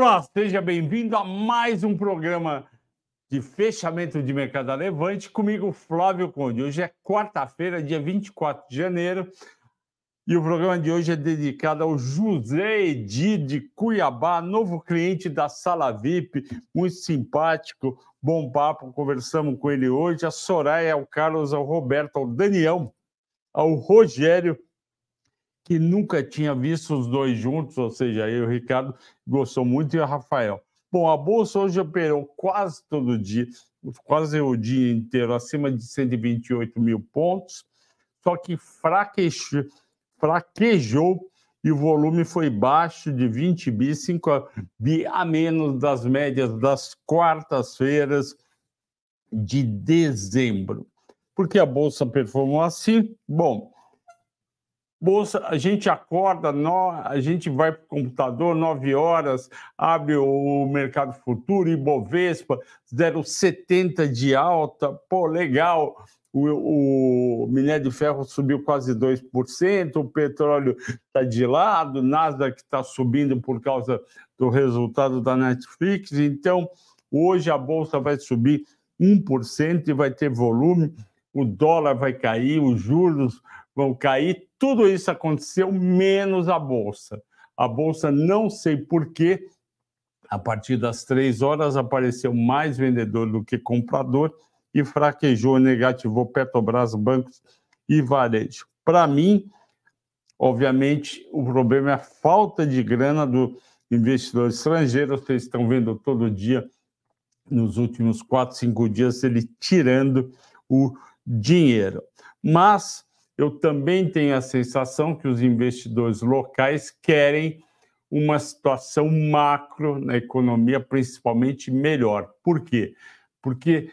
Olá, seja bem-vindo a mais um programa de fechamento de mercado levante comigo, Flávio Conde. Hoje é quarta-feira, dia 24 de janeiro, e o programa de hoje é dedicado ao José Edi de Cuiabá, novo cliente da Sala VIP, muito simpático, bom papo, conversamos com ele hoje. A Soraya, ao Carlos, ao Roberto, ao Daniel, ao Rogério que nunca tinha visto os dois juntos, ou seja, eu e o Ricardo gostou muito e o Rafael. Bom, a bolsa hoje operou quase todo dia, quase o dia inteiro, acima de 128 mil pontos, só que fraquejou, fraquejou e o volume foi baixo de 20 bi, 5 bi a menos das médias das quartas-feiras de dezembro. Por que a bolsa performou assim? Bom, Bolsa, a gente acorda, a gente vai para o computador, 9 horas, abre o mercado futuro, Ibovespa, 0,70 de alta, pô, legal. O, o, minério de ferro subiu quase 2%, o petróleo está de lado, Nasdaq está subindo por causa do resultado da Netflix. Então, hoje a bolsa vai subir 1% e vai ter volume, o dólar vai cair, os juros vão cair. Tudo isso aconteceu menos a bolsa. A bolsa, não sei porquê, a partir das três horas apareceu mais vendedor do que comprador e fraquejou, negativou Petrobras, bancos e varejo. Para mim, obviamente, o problema é a falta de grana do investidor estrangeiro. Vocês estão vendo todo dia, nos últimos quatro, cinco dias, ele tirando o dinheiro. Mas eu também tenho a sensação que os investidores locais querem uma situação macro na economia, principalmente melhor. Por quê? Porque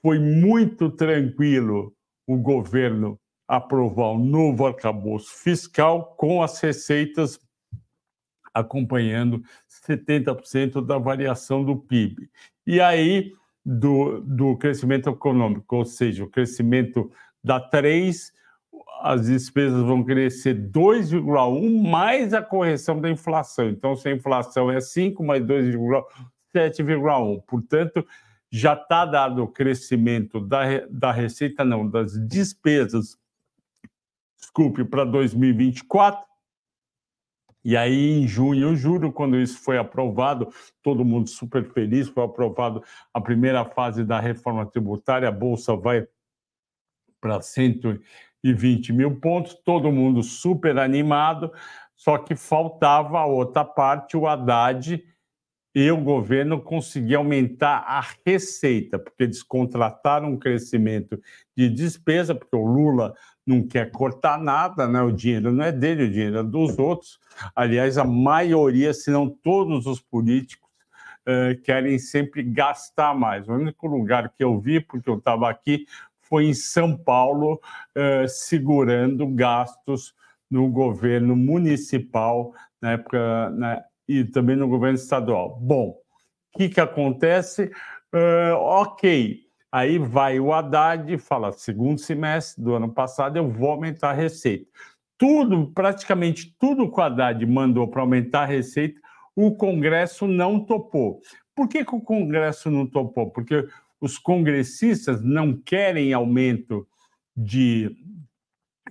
foi muito tranquilo o governo aprovar o novo arcabouço fiscal com as receitas acompanhando 70% da variação do PIB. E aí, do, do crescimento econômico, ou seja, o crescimento da 3 as despesas vão crescer 2,1 mais a correção da inflação. Então, se a inflação é 5 mais 2,1, 7,1. Portanto, já está dado o crescimento da, da receita, não, das despesas, desculpe, para 2024. E aí, em junho, eu juro, quando isso foi aprovado, todo mundo super feliz, foi aprovado a primeira fase da reforma tributária, a Bolsa vai para 100 e 20 mil pontos, todo mundo super animado, só que faltava a outra parte, o Haddad e o governo conseguir aumentar a receita, porque eles contrataram um crescimento de despesa, porque o Lula não quer cortar nada, né? o dinheiro não é dele, o dinheiro é dos outros. Aliás, a maioria, se não todos os políticos, uh, querem sempre gastar mais. O único lugar que eu vi, porque eu estava aqui, foi em São Paulo, uh, segurando gastos no governo municipal na época né, e também no governo estadual. Bom, o que, que acontece? Uh, ok, aí vai o Haddad e fala: segundo semestre do ano passado eu vou aumentar a receita. Tudo, praticamente tudo que o Haddad mandou para aumentar a receita, o Congresso não topou. Por que, que o Congresso não topou? Porque os congressistas não querem aumento de,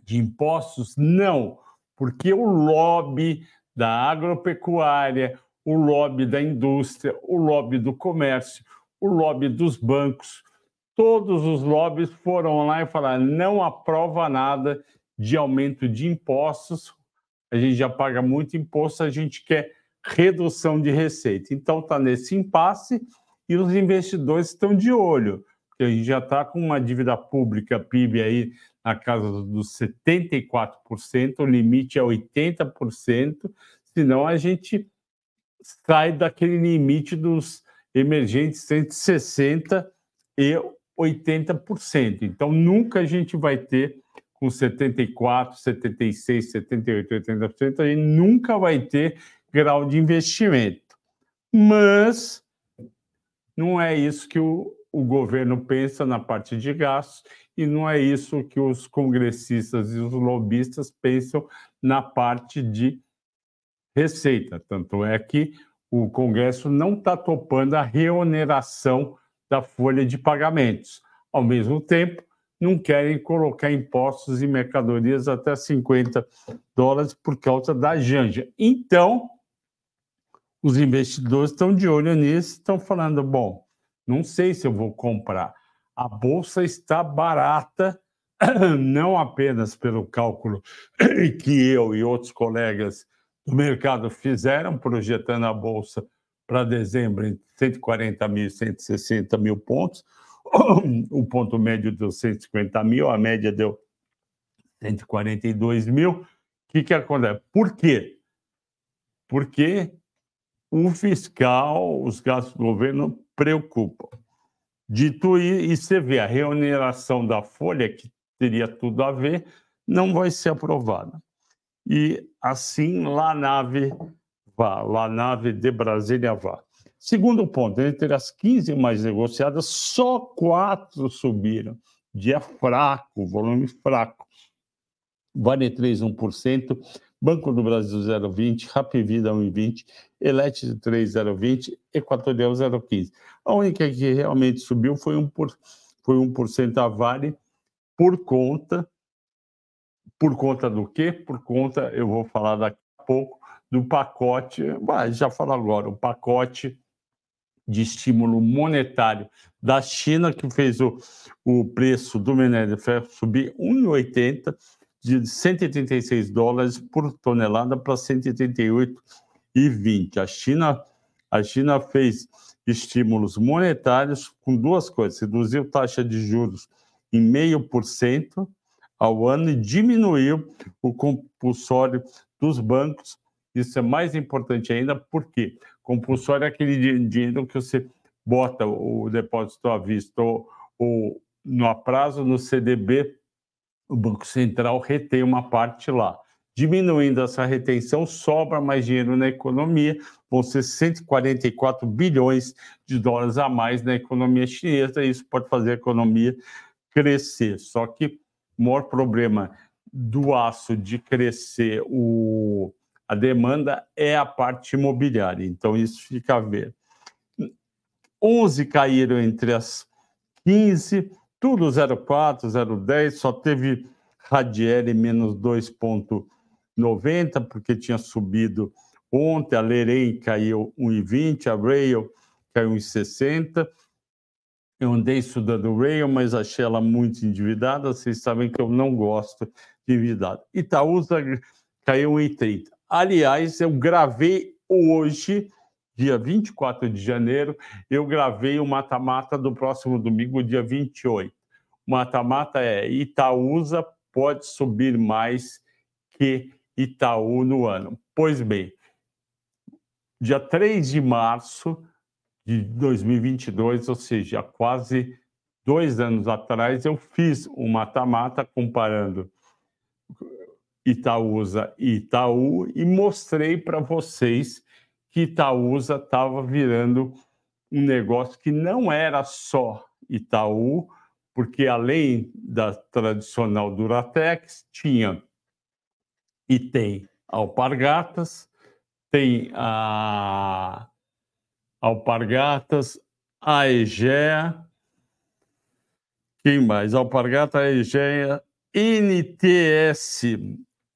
de impostos? Não, porque o lobby da agropecuária, o lobby da indústria, o lobby do comércio, o lobby dos bancos, todos os lobbies foram lá e falaram: não aprova nada de aumento de impostos, a gente já paga muito imposto, a gente quer redução de receita. Então está nesse impasse e os investidores estão de olho, porque a gente já está com uma dívida pública PIB aí na casa dos 74%, o limite é 80%, senão a gente sai daquele limite dos emergentes entre 60% e 80%. Então, nunca a gente vai ter com 74%, 76%, 78%, 80%, a gente nunca vai ter grau de investimento. Mas não é isso que o, o governo pensa na parte de gastos e não é isso que os congressistas e os lobistas pensam na parte de receita. Tanto é que o Congresso não está topando a reoneração da folha de pagamentos. Ao mesmo tempo, não querem colocar impostos em mercadorias até 50 dólares por causa da Janja. Então, os investidores estão de olho nisso, estão falando: bom, não sei se eu vou comprar. A bolsa está barata, não apenas pelo cálculo que eu e outros colegas do mercado fizeram, projetando a bolsa para dezembro em 140 mil e 160 mil pontos, o ponto médio deu 150 mil, a média deu 142 mil. O que, que acontece? Por quê? Porque o fiscal, os gastos do governo preocupam. Dito isso, e você vê a reoneração da folha, que teria tudo a ver, não vai ser aprovada. E assim, lá nave vá, lá nave de Brasília vá. Segundo ponto, entre as 15 mais negociadas, só quatro subiram. Dia fraco, volume fraco. Vale 3,1%, Banco do Brasil 0,20%, Rapvida 1,20%, Elet 3,020%, Equatorial 0,15%. A única que realmente subiu foi 1%, por, foi 1% a Vale, por conta. Por conta do quê? Por conta, eu vou falar daqui a pouco, do pacote, já falo agora, o pacote de estímulo monetário da China, que fez o, o preço do minério de ferro subir 1,80 de 136 dólares por tonelada para 138,20. A China, a China fez estímulos monetários com duas coisas: reduziu taxa de juros em meio por cento ao ano e diminuiu o compulsório dos bancos. Isso é mais importante ainda, porque compulsório é aquele dinheiro que você bota o depósito à vista ou, ou no a prazo no CDB, o Banco Central retém uma parte lá. Diminuindo essa retenção, sobra mais dinheiro na economia, vão ser 144 bilhões de dólares a mais na economia chinesa, e isso pode fazer a economia crescer. Só que o maior problema do aço de crescer o, a demanda é a parte imobiliária, então isso fica a ver. 11 caíram entre as 15, tudo 0,4, 0,10, só teve Radiere menos 2,90, porque tinha subido ontem, a Lerem caiu 1,20, a Rail caiu 1,60. Eu andei estudando Rail, mas achei ela muito endividada. Vocês sabem que eu não gosto de endividado. Itaúsa caiu 1,30. Aliás, eu gravei hoje, dia 24 de janeiro, eu gravei o mata-mata do próximo domingo, dia 28. O mata-mata é Itaúsa pode subir mais que Itaú no ano. Pois bem, dia 3 de março de 2022, ou seja, quase dois anos atrás, eu fiz o mata-mata comparando Itaúsa e Itaú e mostrei para vocês que Itaúsa estava virando um negócio que não era só Itaú, porque além da tradicional Duratex, tinha e tem Alpargatas, tem a Alpargatas, a Egea, quem mais? Alpargata, a Egea, NTS,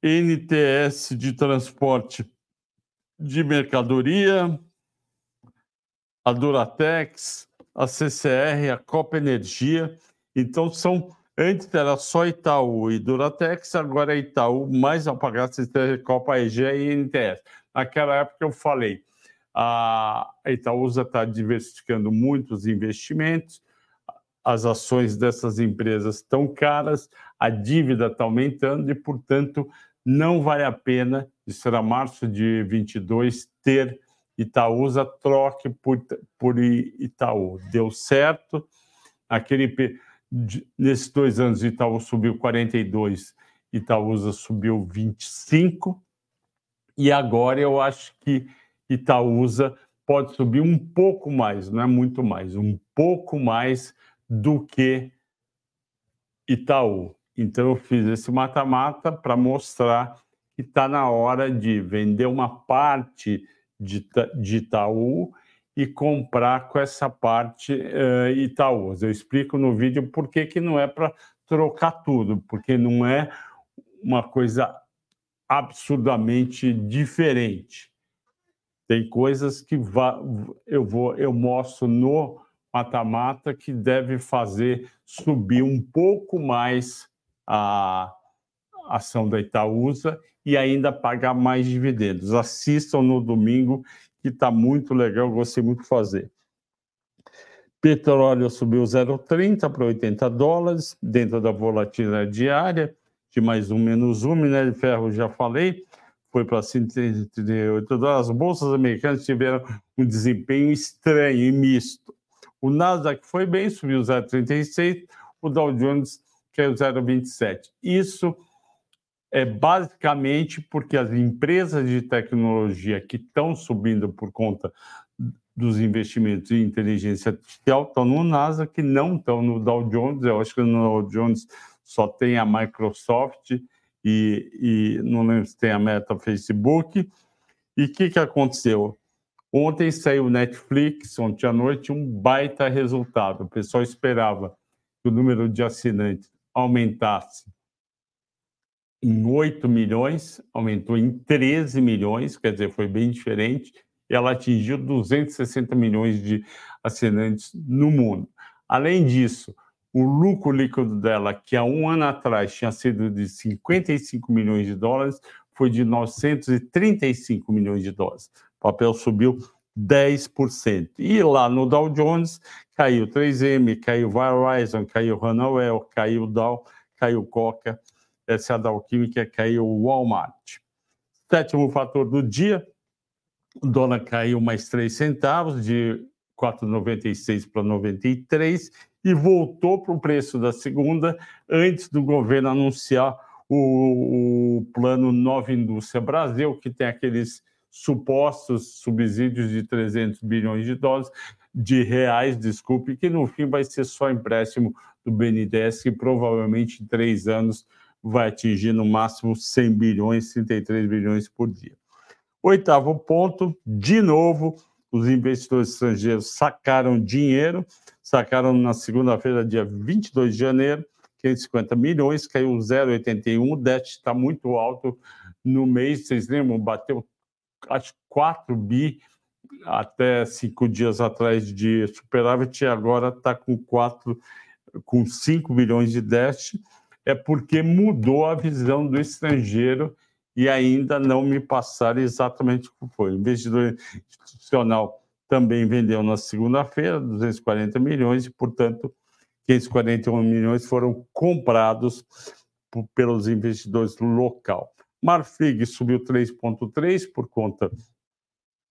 NTS de transporte de mercadoria, a Duratex, a CCR, a Copa Energia. Então, são antes era só Itaú e Duratex, agora é Itaú, mais Alpagatas, Copa EG e NTS. Naquela época eu falei, a Itaúsa está diversificando muitos investimentos, as ações dessas empresas estão caras, a dívida está aumentando e, portanto, não vale a pena, isso será março de 22, ter Itaúsa, troque por, por Itaú. Deu certo, aquele nesses dois anos Itaú subiu 42, Itaúsa subiu 25, e agora eu acho que Itaúsa pode subir um pouco mais, não é muito mais, um pouco mais do que Itaú. Então, eu fiz esse mata-mata para mostrar que está na hora de vender uma parte de, de Itaú e comprar com essa parte uh, Itaú. Eu explico no vídeo por que, que não é para trocar tudo, porque não é uma coisa absurdamente diferente. Tem coisas que eu vou eu mostro no mata-mata que deve fazer subir um pouco mais a ação da Itaúsa e ainda pagar mais dividendos. Assistam no domingo, que está muito legal, gostei muito de fazer. Petróleo subiu 0,30 para 80 dólares, dentro da volatilidade diária, de mais um menos um. Minério de ferro, já falei, foi para 138 dólares. As bolsas americanas tiveram um desempenho estranho e misto. O Nasdaq foi bem, subiu 0,36, o Dow Jones caiu 0,27. Isso é basicamente porque as empresas de tecnologia que estão subindo por conta dos investimentos em inteligência artificial estão no Nasdaq, que não estão no Dow Jones. Eu acho que no Dow Jones só tem a Microsoft e, e não lembro se tem a Meta, Facebook. E o que, que aconteceu? Ontem saiu o Netflix, ontem à noite, um baita resultado. O pessoal esperava que o número de assinantes aumentasse em 8 milhões, aumentou em 13 milhões, quer dizer, foi bem diferente. Ela atingiu 260 milhões de assinantes no mundo. Além disso, o lucro líquido dela, que há um ano atrás tinha sido de 55 milhões de dólares, foi de 935 milhões de dólares. O papel subiu 10%. E lá no Dow Jones caiu 3M, caiu Verizon, caiu Honeywell, caiu Dow, caiu Coca, essa Dow Química, caiu Walmart. Sétimo fator do dia, o dólar caiu mais 3 centavos, de 4,96 para 93, e voltou para o preço da segunda, antes do governo anunciar o, o plano Nova Indústria Brasil, que tem aqueles supostos subsídios de 300 bilhões de dólares, de reais, desculpe, que no fim vai ser só empréstimo do BNDES, que provavelmente em três anos vai atingir no máximo 100 bilhões, 33 bilhões por dia. Oitavo ponto, de novo, os investidores estrangeiros sacaram dinheiro, sacaram na segunda-feira, dia 22 de janeiro, 550 milhões, caiu 0,81, o déficit está muito alto no mês, vocês lembram, bateu acho 4 bi até cinco dias atrás de superávit e agora está com 4, com 5 bilhões de déficit, é porque mudou a visão do estrangeiro e ainda não me passaram exatamente o que foi. O investidor institucional também vendeu na segunda-feira 240 milhões e, portanto, 541 milhões foram comprados pelos investidores local. Marfrig subiu 3,3 por conta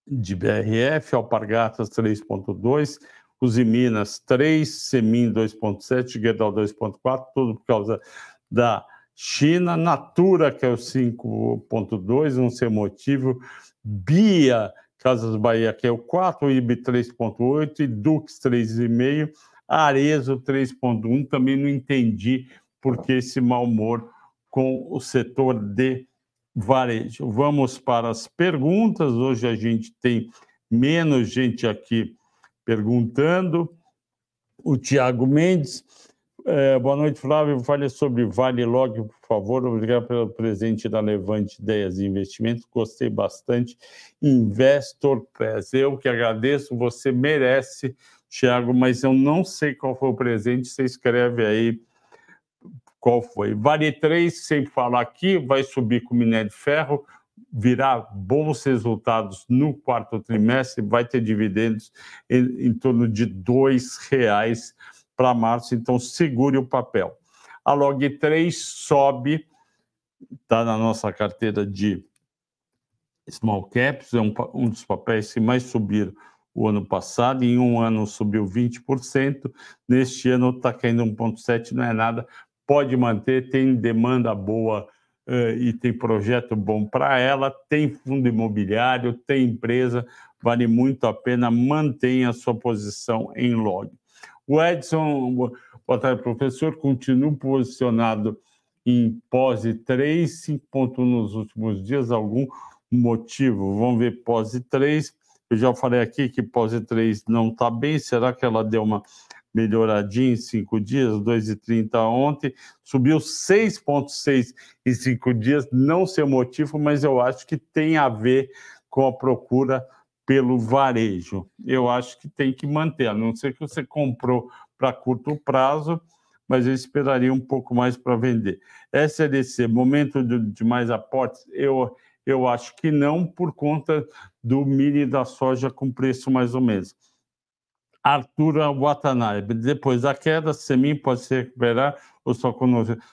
de BRF, Alpargatas 3,2, Usiminas 3, Semin 2,7, Guedal 2,4, tudo por causa da China, Natura, que é o 5,2, não sei o motivo, Bia, Casas Bahia, que é o 4, IB 3,8 e Dux 3,5, Arezo 3,1, também não entendi por que esse mau humor com o setor de varejo. Vamos para as perguntas. Hoje a gente tem menos gente aqui perguntando. O Tiago Mendes. É, boa noite, Flávio. Fale sobre Vale Log, por favor. Obrigado pelo presente da Levante Ideias e Investimentos. Gostei bastante. Investor Press. Eu que agradeço. Você merece, Tiago, mas eu não sei qual foi o presente. Você escreve aí qual foi. Vale 3, sem falar aqui, vai subir com minério de ferro, virá bons resultados no quarto trimestre, vai ter dividendos em, em torno de R$ reais para março, então segure o papel. A Log 3 sobe, está na nossa carteira de small caps, é um, um dos papéis que mais subiram o ano passado, em um ano subiu 20%, neste ano está caindo 1,7%, não é nada, pode manter, tem demanda boa uh, e tem projeto bom para ela, tem fundo imobiliário, tem empresa, vale muito a pena, mantenha a sua posição em log. O Edson, boa tarde, professor, continua posicionado em pose 3, 5.1 nos últimos dias, algum motivo. Vamos ver pós 3. Eu já falei aqui que pós 3 não está bem. Será que ela deu uma melhoradinha em cinco dias? 2,30 ontem. Subiu 6,6 em cinco dias. Não sei o motivo, mas eu acho que tem a ver com a procura pelo varejo. Eu acho que tem que manter, a não ser que você comprou para curto prazo, mas eu esperaria um pouco mais para vender. SLC, momento de, de mais aportes, eu, eu acho que não, por conta do mini da soja com preço mais ou menos. Arthur Watanabe, depois da queda, Semin pode se recuperar ou só com,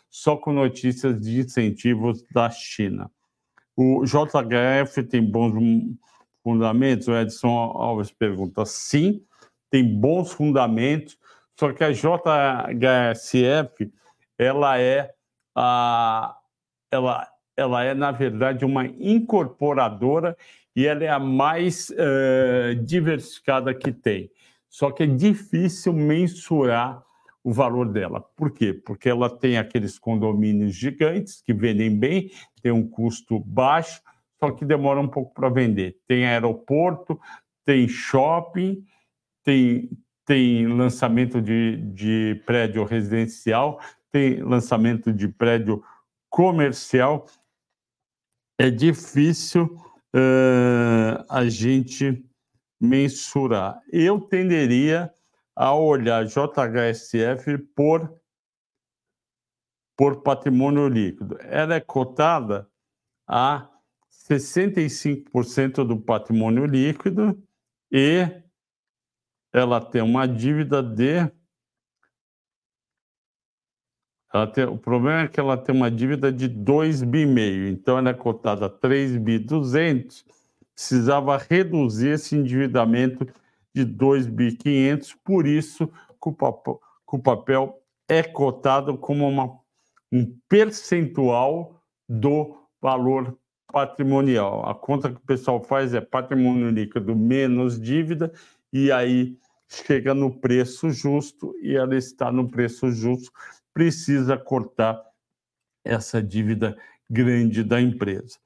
só com notícias de incentivos da China. O JHF tem bons fundamentos? O Edson Alves pergunta. Sim, tem bons fundamentos, só que a JHSF, ela é, a, ela, ela é, na verdade, uma incorporadora e ela é a mais uh, diversificada que tem. Só que é difícil mensurar o valor dela. Por quê? Porque ela tem aqueles condomínios gigantes que vendem bem, tem um custo baixo, só que demora um pouco para vender. Tem aeroporto, tem shopping, tem, tem lançamento de, de prédio residencial, tem lançamento de prédio comercial. É difícil uh, a gente mensurar. Eu tenderia a olhar JHSF por, por patrimônio líquido. Ela é cotada a 65% do patrimônio líquido e ela tem uma dívida de. Tem, o problema é que ela tem uma dívida de 2 bi então ela é cotada a 3 bi 200, precisava reduzir esse endividamento de 2 bi 500, por isso que o papel, que o papel é cotado como uma, um percentual do valor patrimonial. A conta que o pessoal faz é patrimônio líquido menos dívida, e aí chega no preço justo, e ela está no preço justo, precisa cortar essa dívida grande da empresa.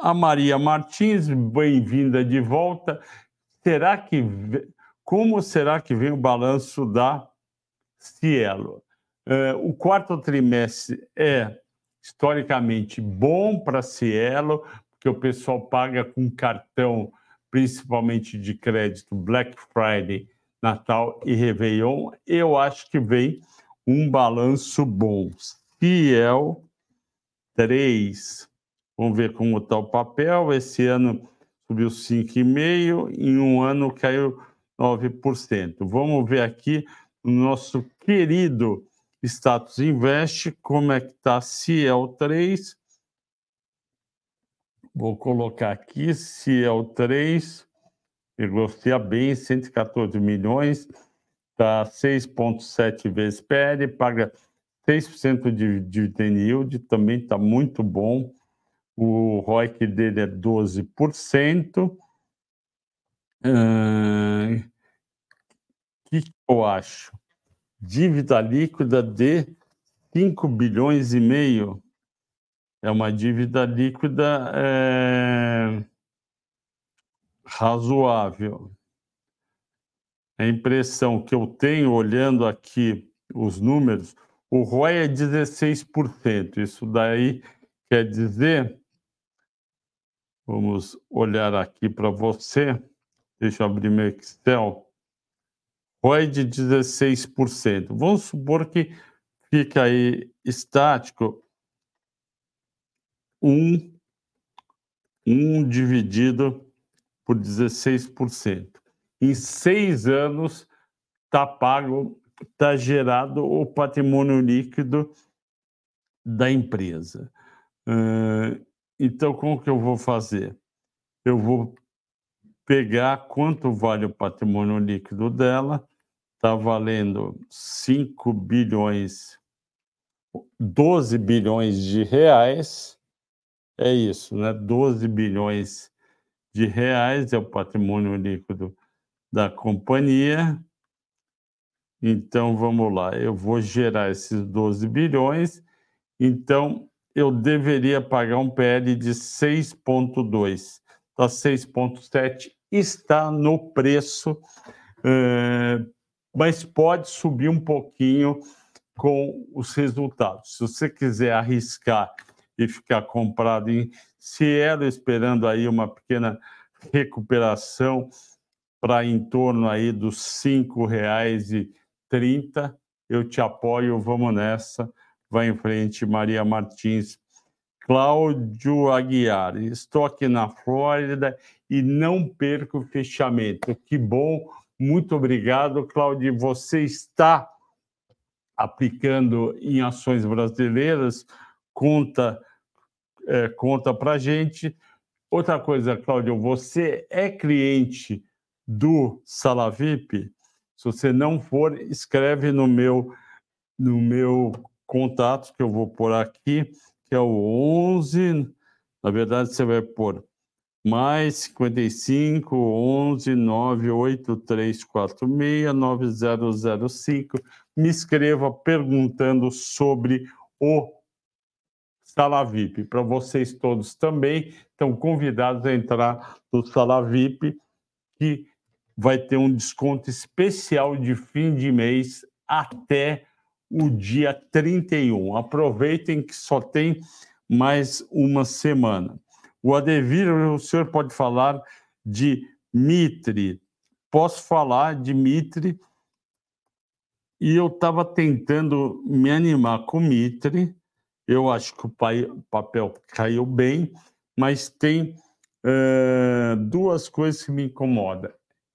A Maria Martins, bem-vinda de volta. Será que como será que vem o balanço da Cielo? Uh, o quarto trimestre é historicamente bom para Cielo, porque o pessoal paga com cartão, principalmente de crédito, Black Friday, Natal e Réveillon. Eu acho que vem um balanço bom. Ciel 3. Vamos ver como está o papel. Esse ano subiu 5,5%, em um ano caiu 9%. Vamos ver aqui o nosso querido Status Invest, como é que está Ciel 3. Vou colocar aqui Ciel 3, negocia bem, 114 milhões, está 6,7 vezes PL, paga 6% de dividend yield, também está muito bom. O ROIC dele é 12%. O uh, que, eu acho? dívida líquida de 5 bilhões e meio. É uma dívida líquida é, razoável. A impressão que eu tenho olhando aqui os números, o ROI é 16%. Isso daí quer dizer, vamos olhar aqui para você, deixa eu abrir meu Excel. ROI de 16%. Vamos supor que fica aí estático 1, 1 dividido por 16%. Em seis anos está pago, está gerado o patrimônio líquido da empresa. Então, como que eu vou fazer? Eu vou pegar quanto vale o patrimônio líquido dela, está valendo 5 bilhões, 12 bilhões de reais. É isso, né? 12 bilhões de reais é o patrimônio líquido da companhia. Então, vamos lá, eu vou gerar esses 12 bilhões. Então, eu deveria pagar um PL de 6,2. Está 6,7, está no preço, é, mas pode subir um pouquinho com os resultados. Se você quiser arriscar e ficar comprado em Cielo, esperando aí uma pequena recuperação para em torno aí dos R$ 5,30, eu te apoio, vamos nessa vai em frente Maria Martins. Cláudio Aguiar, estou aqui na Flórida e não perco o fechamento. Que bom, muito obrigado, Cláudio. Você está aplicando em ações brasileiras? Conta, é, conta para gente. Outra coisa, Cláudio, você é cliente do Salavip? Se você não for, escreve no meu no meu contatos que eu vou pôr aqui, que é o 11, na verdade você vai pôr mais 55 11 98346 9005. Me escreva perguntando sobre o Sala VIP. Para vocês todos também estão convidados a entrar no Sala VIP, que vai ter um desconto especial de fim de mês até o dia 31. Aproveitem que só tem mais uma semana. O Adevir, o senhor pode falar de Mitre. Posso falar de Mitre. E eu estava tentando me animar com Mitre. Eu acho que o papel caiu bem, mas tem uh, duas coisas que me incomodam.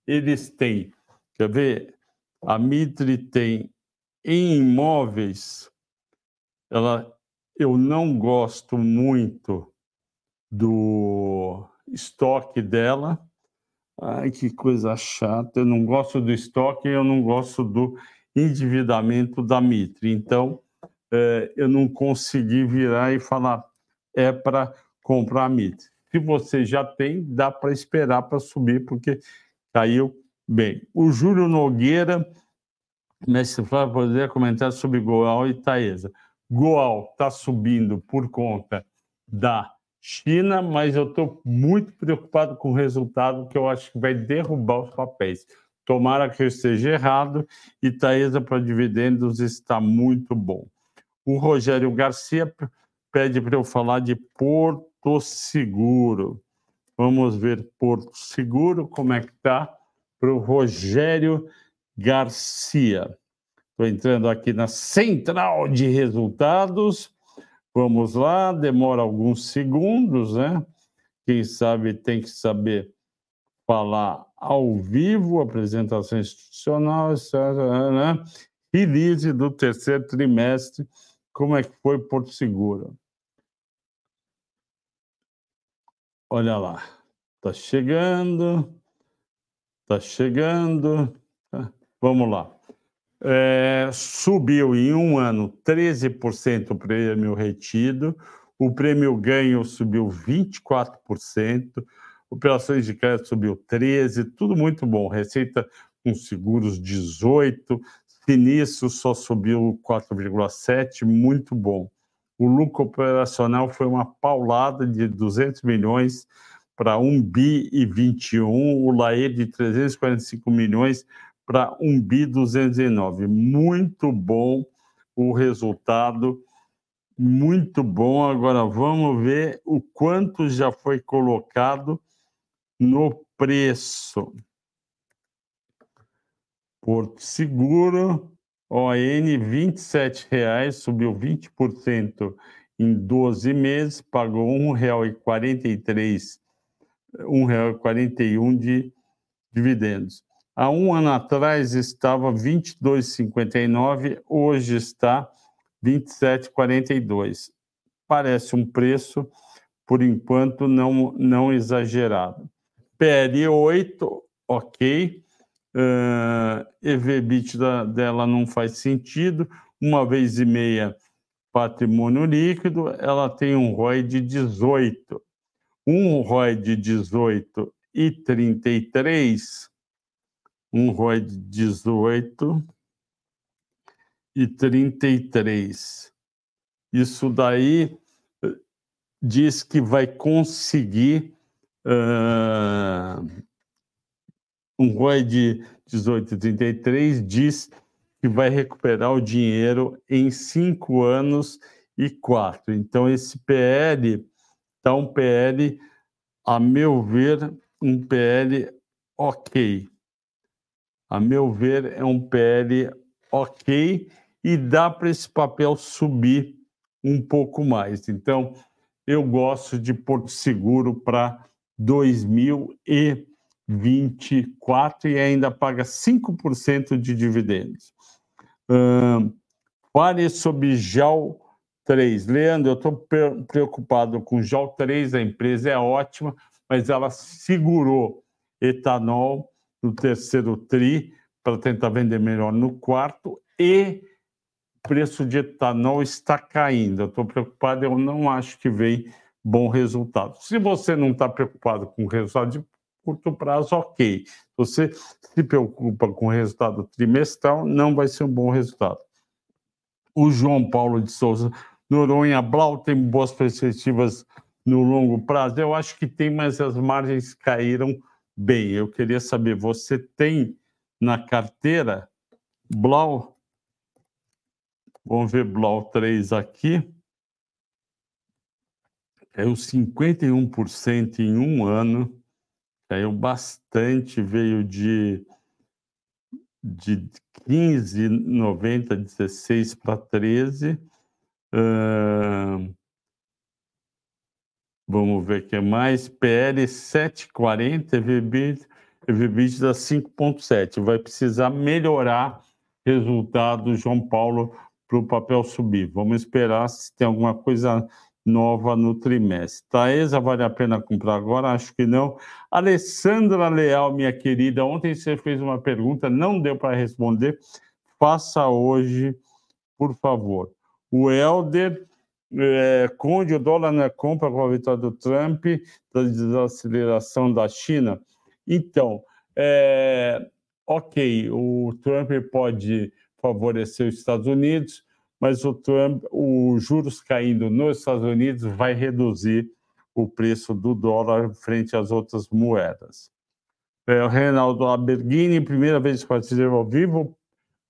Eles têm, quer ver? A Mitre tem em imóveis, ela, eu não gosto muito do estoque dela. Ai, que coisa chata. Eu não gosto do estoque, eu não gosto do endividamento da Mitre. Então, é, eu não consegui virar e falar, é para comprar a Mitre. Se você já tem, dá para esperar para subir, porque caiu bem. O Júlio Nogueira Mestre Flávio poderia comentar sobre Goal e Taesa. Goal está subindo por conta da China, mas eu estou muito preocupado com o resultado que eu acho que vai derrubar os papéis. Tomara que eu esteja errado e Taesa para dividendos está muito bom. O Rogério Garcia pede para eu falar de Porto Seguro. Vamos ver Porto Seguro, como é que está para o Rogério Garcia. Estou entrando aqui na central de resultados. Vamos lá, demora alguns segundos, né? Quem sabe tem que saber falar ao vivo, apresentação institucional, né? release do terceiro trimestre, como é que foi Porto Seguro. Olha lá, está chegando, está chegando. Vamos lá. É, subiu em um ano 13% o prêmio retido, o prêmio ganho subiu 24%, operações de crédito subiu 13%, tudo muito bom. Receita com seguros 18%, sinistro só subiu 4,7%, muito bom. O lucro operacional foi uma paulada de 200 milhões para 1 bi e 21, o LAE de 345 milhões para 1 bi 209. Muito bom o resultado, muito bom. Agora vamos ver o quanto já foi colocado no preço. Porto Seguro, ON R$ 27,00, subiu 20% em 12 meses, pagou R$ 1,43, R$ 1,41 de dividendos. Há um ano atrás estava 22,59, hoje está 27,42. Parece um preço, por enquanto, não, não exagerado. PL 8, ok. Uh, EV/EBITDA da, dela não faz sentido. Uma vez e meia patrimônio líquido, ela tem um ROI de 18. Um ROI de 18 e 33 um ROI de 18 e 33. Isso daí diz que vai conseguir uh, um ROI de 18,33, diz que vai recuperar o dinheiro em cinco anos e quatro. Então, esse PL está um PL, a meu ver, um PL ok. A meu ver, é um PL ok e dá para esse papel subir um pouco mais. Então, eu gosto de Porto Seguro para 2024 e ainda paga 5% de dividendos. Uh, fale sobre JAL 3. Leandro, eu estou preocupado com JAL 3, a empresa é ótima, mas ela segurou etanol no terceiro TRI para tentar vender melhor no quarto e preço de etanol está caindo. Estou preocupado, eu não acho que vem bom resultado. Se você não está preocupado com o resultado de curto prazo, ok. Você se preocupa com o resultado trimestral, não vai ser um bom resultado. O João Paulo de Souza Noronha Blau tem boas perspectivas no longo prazo. Eu acho que tem, mas as margens caíram bem. Eu queria saber, você tem na carteira Blau Vamos ver Blau 3 aqui. Caiu 51% em um ano. Caiu bastante, veio de, de 15,90, 16 para 13. Uh, vamos ver o que mais. PL 7,40, EVB, EBITDA 5,7. Vai precisar melhorar resultado, João Paulo, para o papel subir. Vamos esperar se tem alguma coisa nova no trimestre. Taesa, vale a pena comprar agora? Acho que não. Alessandra Leal, minha querida, ontem você fez uma pergunta, não deu para responder. Faça hoje, por favor. O Helder é, Conde, o dólar na compra com a vitória do Trump, da desaceleração da China. Então, é, ok, o Trump pode favorecer os Estados Unidos, mas o Trump, os juros caindo nos Estados Unidos vai reduzir o preço do dólar frente às outras moedas. É, Reinaldo Alberghini, primeira vez que participo ao vivo,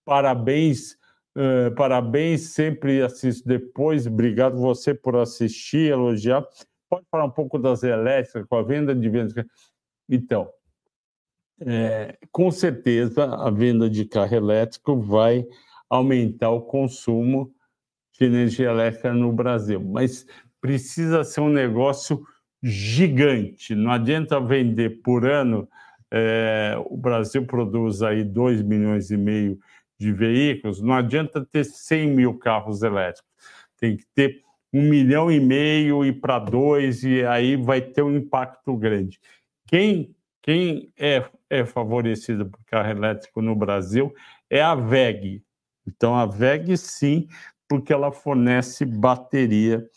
parabéns, uh, parabéns, sempre assisto depois, obrigado você por assistir, elogiar. Pode falar um pouco das elétricas, com a venda de vendas. Então, é, com certeza a venda de carro elétrico vai aumentar o consumo de energia elétrica no Brasil, mas precisa ser um negócio gigante. Não adianta vender por ano. É, o Brasil produz aí 2 milhões e meio de veículos, não adianta ter 100 mil carros elétricos. Tem que ter um milhão e meio e para dois, e aí vai ter um impacto grande. Quem quem é, é favorecido por carro elétrico no Brasil é a VEG. Então, a VEG, sim, porque ela fornece bateria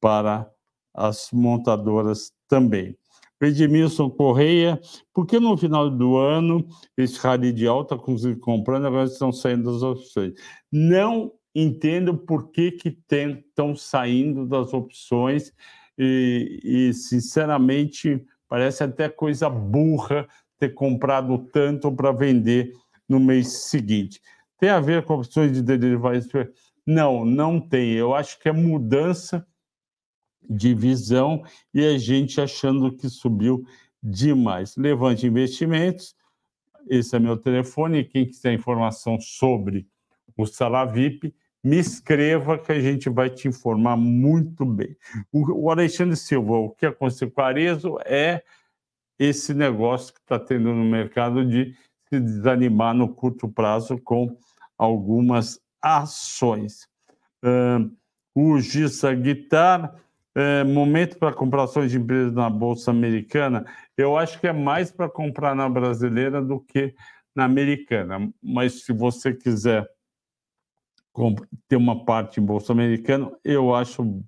para as montadoras também. Edmilson Correia, por que no final do ano esse rally de alta consegui comprando, agora estão saindo das opções? Não entendo por que, que estão saindo das opções e, e sinceramente, Parece até coisa burra ter comprado tanto para vender no mês seguinte. Tem a ver com opções de derivados? Não, não tem. Eu acho que é mudança de visão e a gente achando que subiu demais. Levante investimentos. Esse é meu telefone. Quem quiser informação sobre o Salavip, me escreva que a gente vai te informar muito bem. O, Alexandre Silva, o que aconteceu com o Arezo é esse negócio que está tendo no mercado de se desanimar no curto prazo com algumas ações. Uh, o Gissa Guitar, uh, momento para comprar ações de empresas na Bolsa Americana, eu acho que é mais para comprar na brasileira do que na americana. Mas se você quiser ter uma parte em Bolsa Americana, eu acho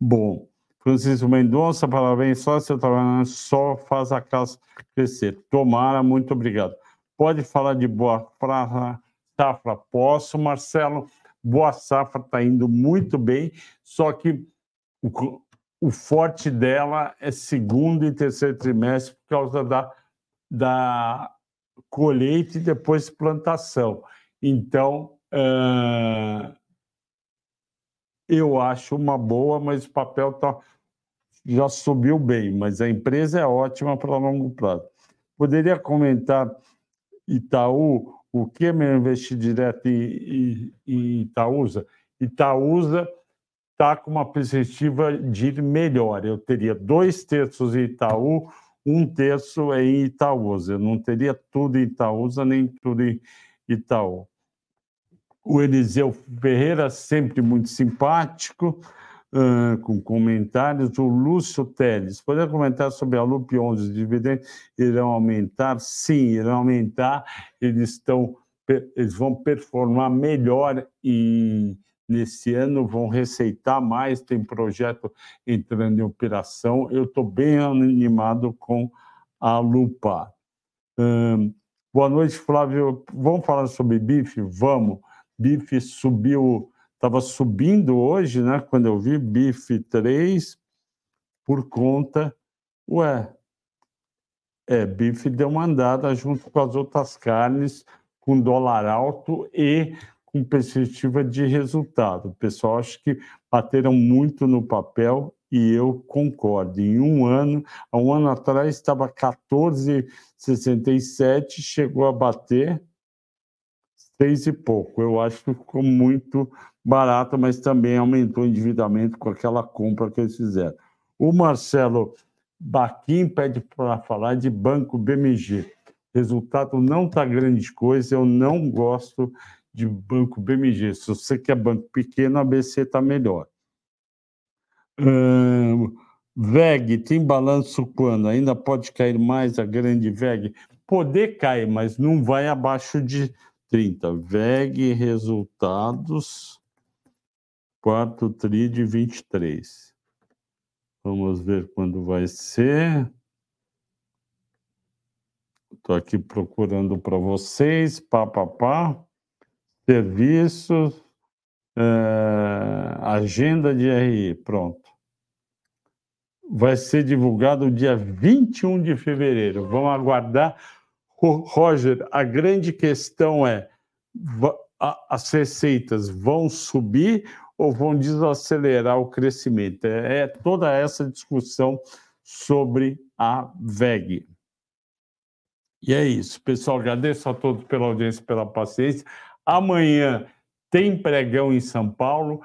bom. Francisco Mendonça, parabéns, só seu trabalho só faz a casa crescer. Tomara, muito obrigado. Pode falar de boa safra? Posso, Marcelo. Boa safra está indo muito bem, só que o, o forte dela é segundo e terceiro trimestre por causa da, da colheita e depois plantação. Então, uh, eu acho uma boa, mas o papel tá, já subiu bem, mas a empresa é ótima para longo prazo. Poderia comentar Itaú, o que é meu investir direto em, em Itaúsa? Itaúsa está com uma perspectiva de melhor. Eu teria dois terços em Itaú, um terço em Itaúsa. Eu não teria tudo em Itaúsa, nem tudo em Itaú. O Eliseu Ferreira, sempre muito simpático, uh, com comentários. O Lúcio Teles, poderia comentar sobre a LUP 11? Os dividendos irão aumentar? Sim, irão aumentar. Eles, estão, eles vão performar melhor em nesse ano vão receitar mais, tem projeto entrando em operação. Eu estou bem animado com a Lupa. Boa noite, Flávio. Vamos falar sobre bife? Vamos. Bife subiu, estava subindo hoje, né? Quando eu vi bife 3, por conta. Ué, é, bife deu uma andada junto com as outras carnes, com dólar alto e com perspectiva de resultado. O pessoal acha que bateram muito no papel e eu concordo. Em um ano, há um ano atrás estava 14,67, chegou a bater seis e pouco. Eu acho que ficou muito barato, mas também aumentou o endividamento com aquela compra que eles fizeram. O Marcelo Baquim pede para falar de Banco BMG. Resultado não está grande coisa, eu não gosto de banco BMG. Se você quer banco pequeno, ABC está melhor. VEG, tem balanço quando? Ainda pode cair mais a grande VEG? Poder cair, mas não vai abaixo de 30. VEG, resultados, quarto TRI de 23. Vamos ver quando vai ser. Estou aqui procurando para vocês. Pá, pá, pá serviços, é, agenda de RI, pronto. Vai ser divulgado dia 21 de fevereiro. Vamos aguardar. Roger, a grande questão é: as receitas vão subir ou vão desacelerar o crescimento? É, é toda essa discussão sobre a VEG. E é isso, pessoal. Agradeço a todos pela audiência, pela paciência. Amanhã tem pregão em São Paulo,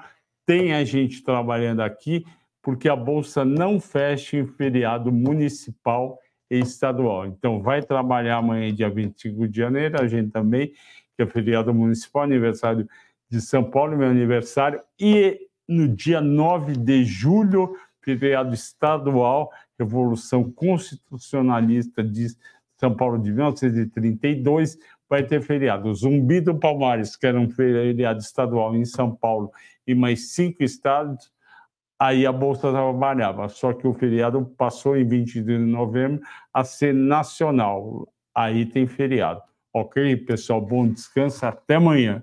tem a gente trabalhando aqui, porque a Bolsa não fecha em feriado municipal e estadual. Então, vai trabalhar amanhã, dia 25 de janeiro, a gente também, que é feriado municipal, aniversário de São Paulo, meu aniversário, e no dia 9 de julho, feriado estadual, Revolução Constitucionalista de São Paulo de 1932, vai ter feriado. Zumbi do Palmares, que era um feriado estadual em São Paulo, e mais cinco estados, aí a Bolsa trabalhava. Só que o feriado passou em 20 de novembro a ser nacional. Aí tem feriado. Ok, pessoal? Bom descanso. Até amanhã.